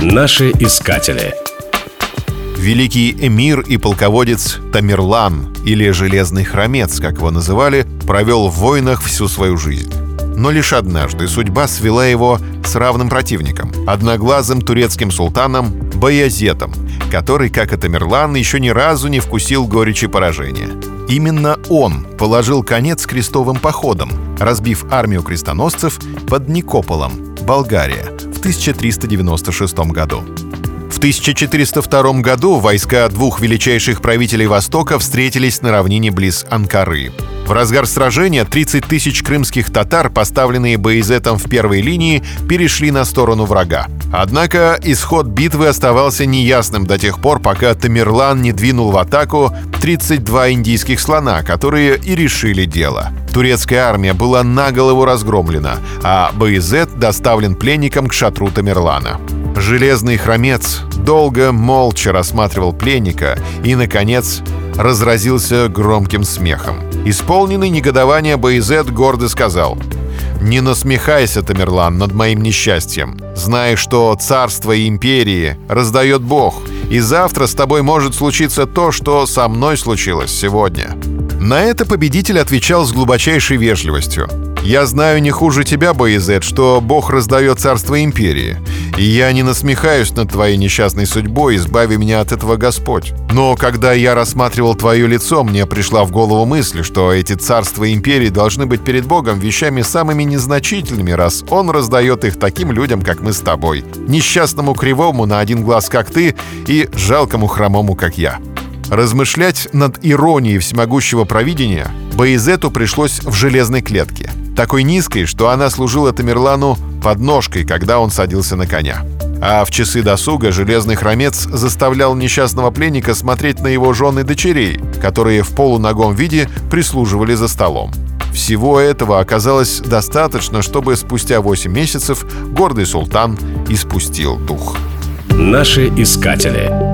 Наши искатели. Великий эмир и полководец Тамерлан, или Железный Хромец, как его называли, провел в войнах всю свою жизнь. Но лишь однажды судьба свела его с равным противником, одноглазым турецким султаном Баязетом, который, как и Тамерлан, еще ни разу не вкусил горечи поражения. Именно он положил конец крестовым походам, разбив армию крестоносцев под Никополом, Болгария, в 1396 году. В 1402 году войска двух величайших правителей Востока встретились на равнине близ Анкары. В разгар сражения 30 тысяч крымских татар, поставленные Боязетом в первой линии, перешли на сторону врага. Однако исход битвы оставался неясным до тех пор, пока Тамерлан не двинул в атаку 32 индийских слона, которые и решили дело. Турецкая армия была на голову разгромлена, а Боязет доставлен пленником к шатру Тамерлана. Железный хромец долго молча рассматривал пленника и, наконец, разразился громким смехом. Исполненный негодования Боязет гордо сказал «Не насмехайся, Тамерлан, над моим несчастьем. Знай, что царство и империи раздает Бог, и завтра с тобой может случиться то, что со мной случилось сегодня». На это победитель отвечал с глубочайшей вежливостью. «Я знаю не хуже тебя, Боязет, что Бог раздает царство империи. И я не насмехаюсь над твоей несчастной судьбой, избави меня от этого Господь. Но когда я рассматривал твое лицо, мне пришла в голову мысль, что эти царства империи должны быть перед Богом вещами самыми незначительными, раз Он раздает их таким людям, как мы с тобой. Несчастному кривому на один глаз, как ты, и жалкому хромому, как я. Размышлять над иронией всемогущего провидения Боязету пришлось в железной клетке. Такой низкой, что она служила Тамерлану подножкой, когда он садился на коня. А в часы досуга железный хромец заставлял несчастного пленника смотреть на его жены дочерей, которые в полуногом виде прислуживали за столом. Всего этого оказалось достаточно, чтобы спустя 8 месяцев гордый султан испустил дух. Наши искатели.